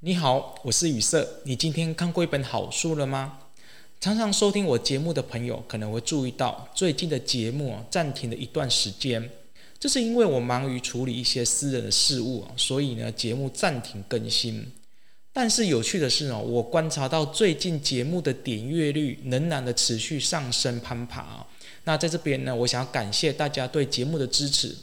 你好，我是雨色。你今天看过一本好书了吗？常常收听我节目的朋友可能会注意到，最近的节目暂停了一段时间。这是因为我忙于处理一些私人的事务啊，所以呢，节目暂停更新。但是有趣的是哦，我观察到最近节目的点阅率仍然的持续上升攀爬。那在这边呢，我想要感谢大家对节目的支持。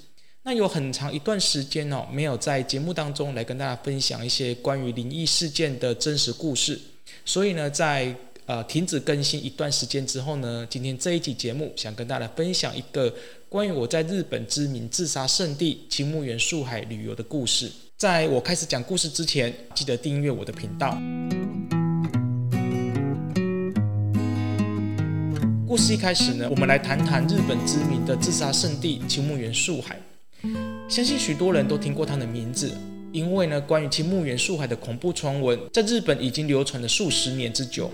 那有很长一段时间哦，没有在节目当中来跟大家分享一些关于灵异事件的真实故事，所以呢，在呃停止更新一段时间之后呢，今天这一集节目想跟大家分享一个关于我在日本知名自杀圣地青木原树海旅游的故事。在我开始讲故事之前，记得订阅我的频道。故事一开始呢，我们来谈谈日本知名的自杀圣地青木原树海。相信许多人都听过他的名字，因为呢，关于青木原树海的恐怖传闻，在日本已经流传了数十年之久。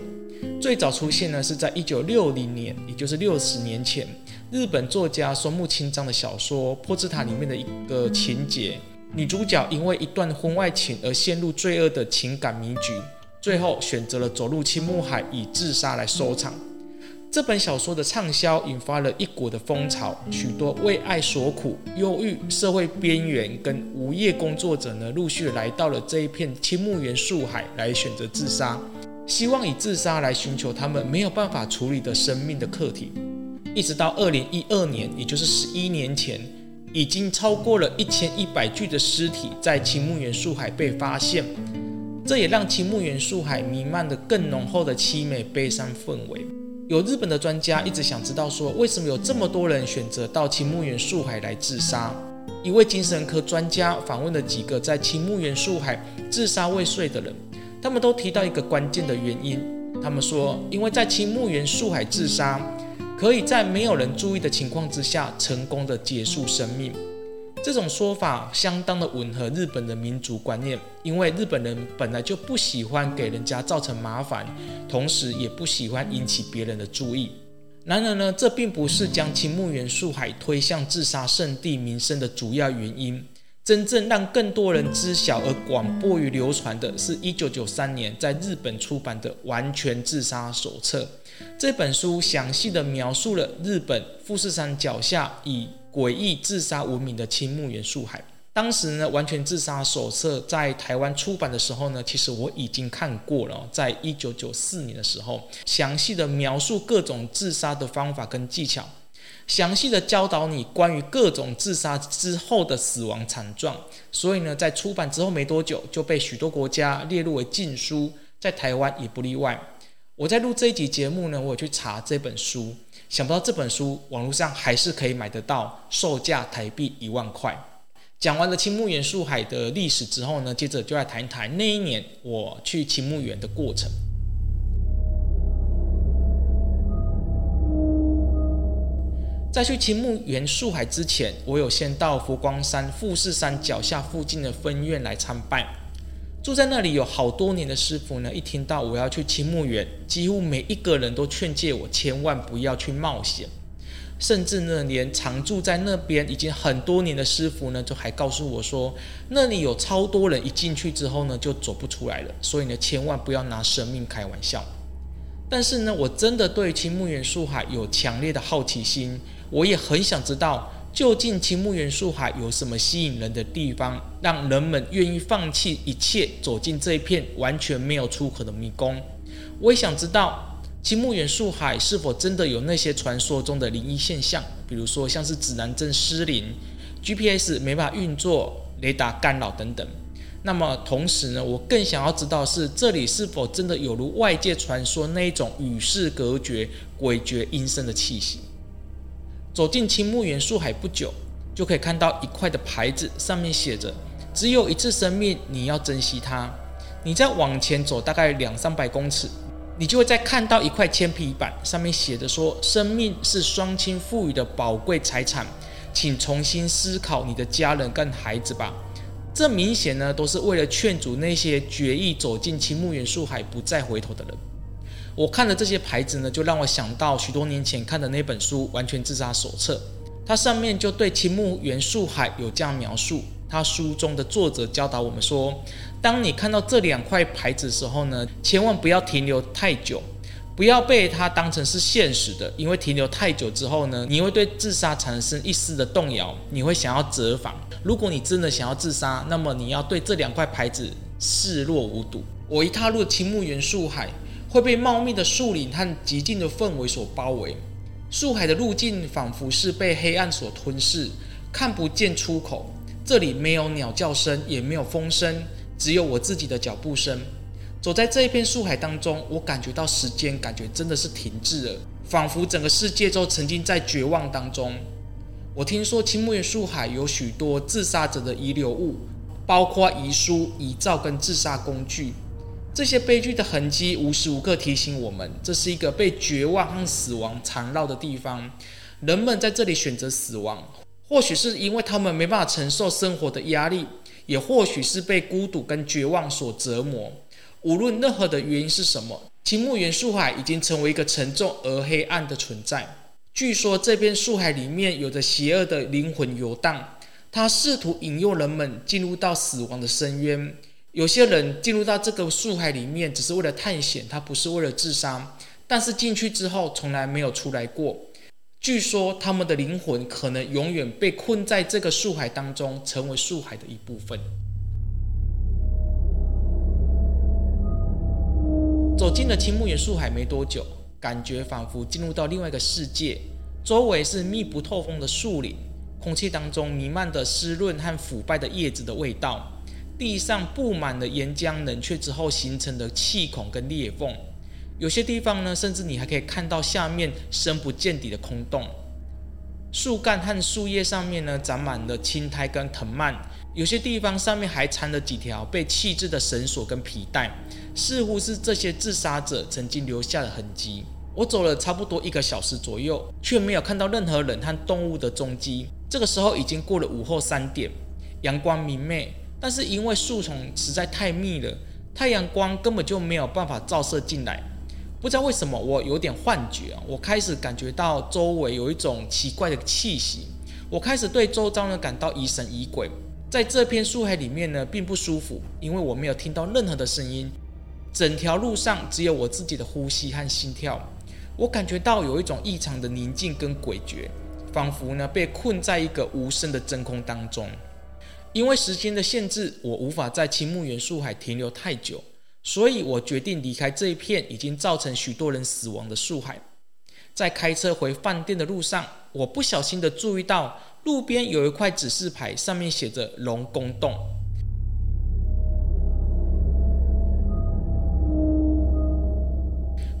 最早出现呢，是在一九六零年，也就是六十年前，日本作家松木清张的小说《波茨塔》里面的一个情节，女主角因为一段婚外情而陷入罪恶的情感迷局，最后选择了走入青木海，以自杀来收场。这本小说的畅销引发了一股的风潮，许多为爱所苦、忧郁、社会边缘跟无业工作者呢，陆续来到了这一片青木原树海来选择自杀，希望以自杀来寻求他们没有办法处理的生命的课题。一直到二零一二年，也就是十一年前，已经超过了一千一百具的尸体在青木原树海被发现，这也让青木原树海弥漫着更浓厚的凄美悲伤氛围。有日本的专家一直想知道，说为什么有这么多人选择到青木原树海来自杀？一位精神科专家访问了几个在青木原树海自杀未遂的人，他们都提到一个关键的原因。他们说，因为在青木原树海自杀，可以在没有人注意的情况之下，成功的结束生命。这种说法相当的吻合日本的民族观念，因为日本人本来就不喜欢给人家造成麻烦，同时也不喜欢引起别人的注意。然而呢，这并不是将青木原树海推向自杀圣地名声的主要原因。真正让更多人知晓而广播于流传的是一九九三年在日本出版的《完全自杀手册》。这本书详细的描述了日本富士山脚下以诡异自杀闻名的青木原树海。当时呢，完全自杀手册在台湾出版的时候呢，其实我已经看过了。在一九九四年的时候，详细的描述各种自杀的方法跟技巧，详细的教导你关于各种自杀之后的死亡惨状。所以呢，在出版之后没多久，就被许多国家列入为禁书，在台湾也不例外。我在录这一集节目呢，我有去查这本书。想不到这本书网络上还是可以买得到，售价台币一万块。讲完了青木原树海的历史之后呢，接着就来谈一谈那一年我去青木原的过程。在去青木原树海之前，我有先到佛光山富士山脚下附近的分院来参拜。住在那里有好多年的师傅呢，一听到我要去青木原，几乎每一个人都劝诫我千万不要去冒险，甚至呢，连常住在那边已经很多年的师傅呢，就还告诉我说，那里有超多人一进去之后呢，就走不出来了，所以呢，千万不要拿生命开玩笑。但是呢，我真的对青木原树海有强烈的好奇心，我也很想知道。究竟青木原树海有什么吸引人的地方，让人们愿意放弃一切走进这一片完全没有出口的迷宫？我也想知道青木原树海是否真的有那些传说中的灵异现象，比如说像是指南针失灵、GPS 没法运作、雷达干扰等等。那么同时呢，我更想要知道是这里是否真的有如外界传说那一种与世隔绝、诡谲阴森的气息。走进青木原树海不久，就可以看到一块的牌子，上面写着：“只有一次生命，你要珍惜它。”你再往前走大概两三百公尺，你就会再看到一块铅皮板，上面写着说：“生命是双亲赋予的宝贵财产，请重新思考你的家人跟孩子吧。”这明显呢，都是为了劝阻那些决意走进青木原树海不再回头的人。我看了这些牌子呢，就让我想到许多年前看的那本书《完全自杀手册》，它上面就对青木原树海有这样描述：他书中的作者教导我们说，当你看到这两块牌子的时候呢，千万不要停留太久，不要被它当成是现实的，因为停留太久之后呢，你会对自杀产生一丝的动摇，你会想要折返。如果你真的想要自杀，那么你要对这两块牌子视若无睹。我一踏入青木原树海，会被茂密的树林和寂静的氛围所包围，树海的路径仿佛是被黑暗所吞噬，看不见出口。这里没有鸟叫声，也没有风声，只有我自己的脚步声。走在这一片树海当中，我感觉到时间感觉真的是停滞了，仿佛整个世界都沉浸在绝望当中。我听说青木原树海有许多自杀者的遗留物，包括遗书、遗照跟自杀工具。这些悲剧的痕迹无时无刻提醒我们，这是一个被绝望和死亡缠绕的地方。人们在这里选择死亡。或许是因为他们没办法承受生活的压力，也或许是被孤独跟绝望所折磨。无论任何的原因是什么，青木原树海已经成为一个沉重而黑暗的存在。据说这片树海里面有着邪恶的灵魂游荡，他试图引诱人们进入到死亡的深渊。有些人进入到这个树海里面只是为了探险，他不是为了自杀，但是进去之后从来没有出来过。据说他们的灵魂可能永远被困在这个树海当中，成为树海的一部分。走进了青木原树海没多久，感觉仿佛进入到另外一个世界。周围是密不透风的树林，空气当中弥漫着湿润和腐败的叶子的味道，地上布满了岩浆冷却之后形成的气孔跟裂缝。有些地方呢，甚至你还可以看到下面深不见底的空洞。树干和树叶上面呢，长满了青苔跟藤蔓。有些地方上面还缠着几条被弃置的绳索跟皮带，似乎是这些自杀者曾经留下的痕迹。我走了差不多一个小时左右，却没有看到任何人和动物的踪迹。这个时候已经过了午后三点，阳光明媚，但是因为树丛实在太密了，太阳光根本就没有办法照射进来。不知道为什么，我有点幻觉啊！我开始感觉到周围有一种奇怪的气息，我开始对周遭呢感到疑神疑鬼。在这片树海里面呢，并不舒服，因为我没有听到任何的声音，整条路上只有我自己的呼吸和心跳。我感觉到有一种异常的宁静跟诡谲，仿佛呢被困在一个无声的真空当中。因为时间的限制，我无法在青木原树海停留太久。所以我决定离开这一片已经造成许多人死亡的树海。在开车回饭店的路上，我不小心的注意到路边有一块指示牌，上面写着“龙宫洞”。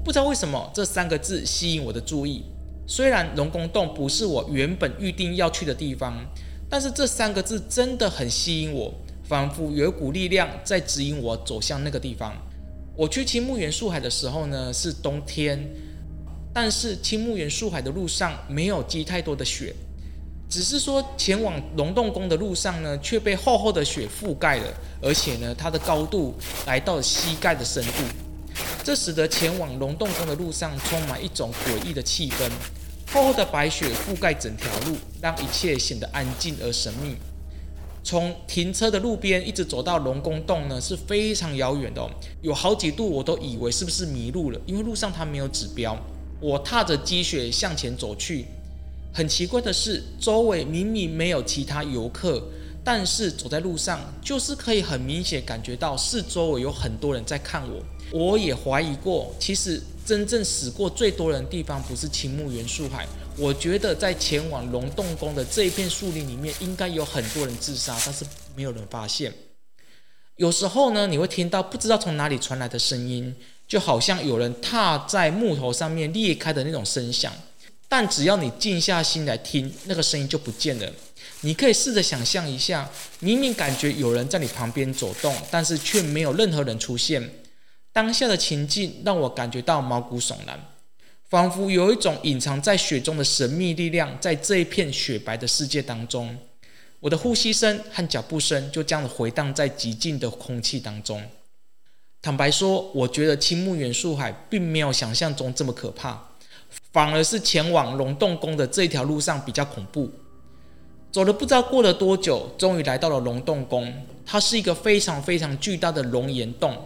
不知道为什么这三个字吸引我的注意。虽然龙宫洞不是我原本预定要去的地方，但是这三个字真的很吸引我。仿佛有一股力量在指引我走向那个地方。我去青木原树海的时候呢，是冬天，但是青木原树海的路上没有积太多的雪，只是说前往龙洞宫的路上呢，却被厚厚的雪覆盖了，而且呢，它的高度来到了膝盖的深度，这使得前往龙洞宫的路上充满一种诡异的气氛。厚厚的白雪覆盖整条路，让一切显得安静而神秘。从停车的路边一直走到龙宫洞呢，是非常遥远的哦，有好几度我都以为是不是迷路了，因为路上它没有指标。我踏着积雪向前走去，很奇怪的是，周围明明没有其他游客，但是走在路上就是可以很明显感觉到四周围有很多人在看我。我也怀疑过，其实真正死过最多人的地方不是青木原树海。我觉得在前往龙洞宫的这一片树林里面，应该有很多人自杀，但是没有人发现。有时候呢，你会听到不知道从哪里传来的声音，就好像有人踏在木头上面裂开的那种声响。但只要你静下心来听，那个声音就不见了。你可以试着想象一下，明明感觉有人在你旁边走动，但是却没有任何人出现。当下的情境让我感觉到毛骨悚然。仿佛有一种隐藏在雪中的神秘力量，在这一片雪白的世界当中，我的呼吸声和脚步声就这样回荡在寂静的空气当中。坦白说，我觉得青木原树海并没有想象中这么可怕，反而是前往龙洞宫的这条路上比较恐怖。走了不知道过了多久，终于来到了龙洞宫。它是一个非常非常巨大的龙岩洞，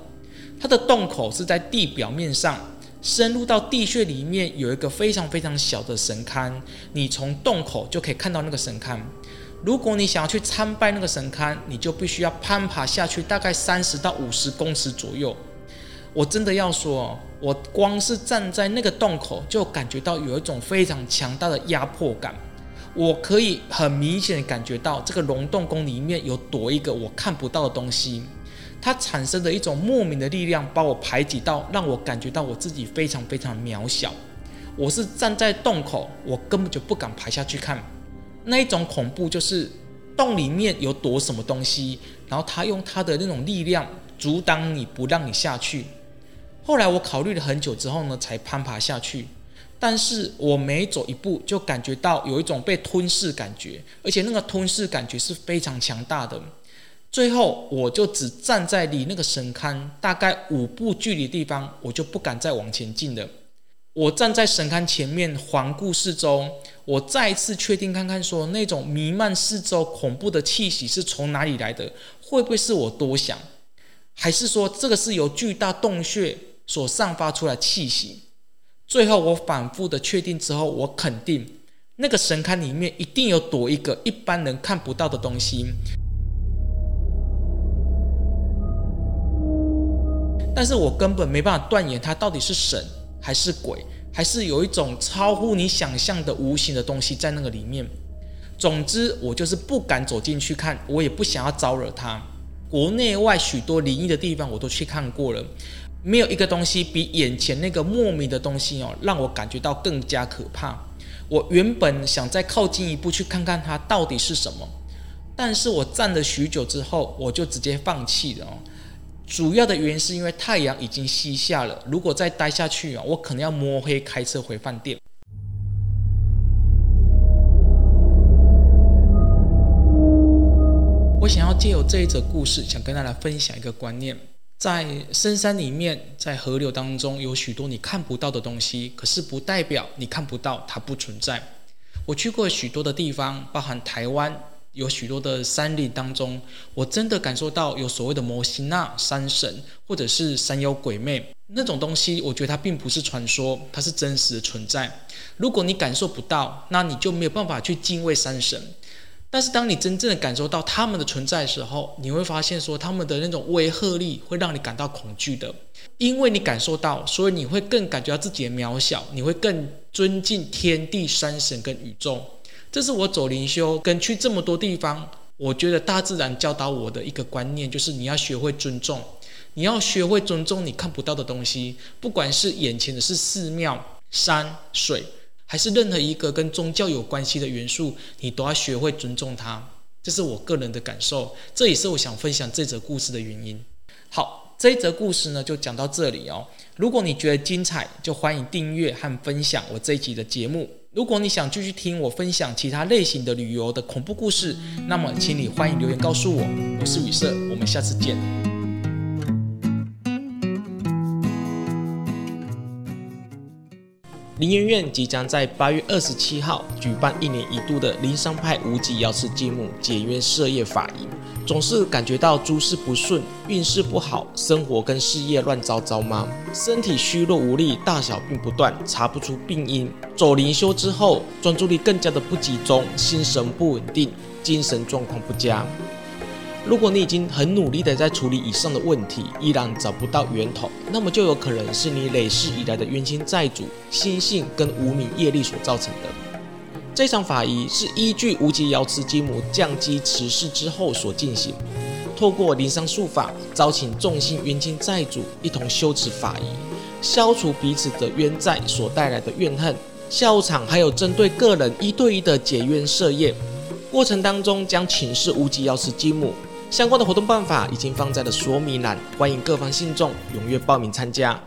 它的洞口是在地表面上，深入到地穴里面有一个非常非常小的神龛，你从洞口就可以看到那个神龛。如果你想要去参拜那个神龛，你就必须要攀爬下去，大概三十到五十公尺左右。我真的要说，我光是站在那个洞口，就感觉到有一种非常强大的压迫感。我可以很明显的感觉到，这个龙洞宫里面有躲一个我看不到的东西，它产生的一种莫名的力量，把我排挤到，让我感觉到我自己非常非常渺小。我是站在洞口，我根本就不敢爬下去看。那一种恐怖就是洞里面有躲什么东西，然后他用他的那种力量阻挡你不让你下去。后来我考虑了很久之后呢，才攀爬下去。但是我每走一步就感觉到有一种被吞噬感觉，而且那个吞噬感觉是非常强大的。最后我就只站在离那个神龛大概五步距离的地方，我就不敢再往前进了。我站在神龛前面环顾四周。我再一次确定看看，说那种弥漫四周恐怖的气息是从哪里来的？会不会是我多想？还是说这个是由巨大洞穴所散发出来气息？最后我反复的确定之后，我肯定那个神龛里面一定有躲一个一般人看不到的东西。但是我根本没办法断言它到底是神还是鬼。还是有一种超乎你想象的无形的东西在那个里面。总之，我就是不敢走进去看，我也不想要招惹他。国内外许多灵异的地方我都去看过了，没有一个东西比眼前那个莫名的东西哦，让我感觉到更加可怕。我原本想再靠近一步去看看它到底是什么，但是我站了许久之后，我就直接放弃了哦。主要的原因是因为太阳已经西下了，如果再待下去啊，我可能要摸黑开车回饭店。我想要借由这一则故事，想跟大家分享一个观念：在深山里面，在河流当中，有许多你看不到的东西，可是不代表你看不到它不存在。我去过许多的地方，包含台湾。有许多的山林当中，我真的感受到有所谓的摩西娜山神，或者是山妖鬼魅那种东西。我觉得它并不是传说，它是真实的存在。如果你感受不到，那你就没有办法去敬畏山神。但是当你真正的感受到他们的存在的时候，你会发现说他们的那种威吓力会让你感到恐惧的，因为你感受到，所以你会更感觉到自己的渺小，你会更尊敬天地山神跟宇宙。这是我走灵修跟去这么多地方，我觉得大自然教导我的一个观念，就是你要学会尊重，你要学会尊重你看不到的东西，不管是眼前的是寺庙、山水，还是任何一个跟宗教有关系的元素，你都要学会尊重它。这是我个人的感受，这也是我想分享这则故事的原因。好，这一则故事呢就讲到这里哦。如果你觉得精彩，就欢迎订阅和分享我这一集的节目。如果你想继续听我分享其他类型的旅游的恐怖故事，那么请你欢迎留言告诉我。我是雨色，我们下次见。灵研院即将在八月二十七号举办一年一度的灵山派无极瑶池金母解冤设业法仪。总是感觉到诸事不顺，运势不好，生活跟事业乱糟糟吗？身体虚弱无力，大小病不断，查不出病因。走灵修之后，专注力更加的不集中，心神不稳定，精神状况不佳。如果你已经很努力的在处理以上的问题，依然找不到源头，那么就有可能是你累世以来的冤亲债主、心性跟无名业力所造成的。这场法仪是依据无极瑶池金母降乩辞世之后所进行，透过灵山术法，招请众星冤亲债主一同修持法仪，消除彼此的冤债所带来的怨恨。下午场还有针对个人一对一的解冤设宴，过程当中将请示无极瑶池金母。相关的活动办法已经放在了说明栏，欢迎各方信众踊跃报名参加。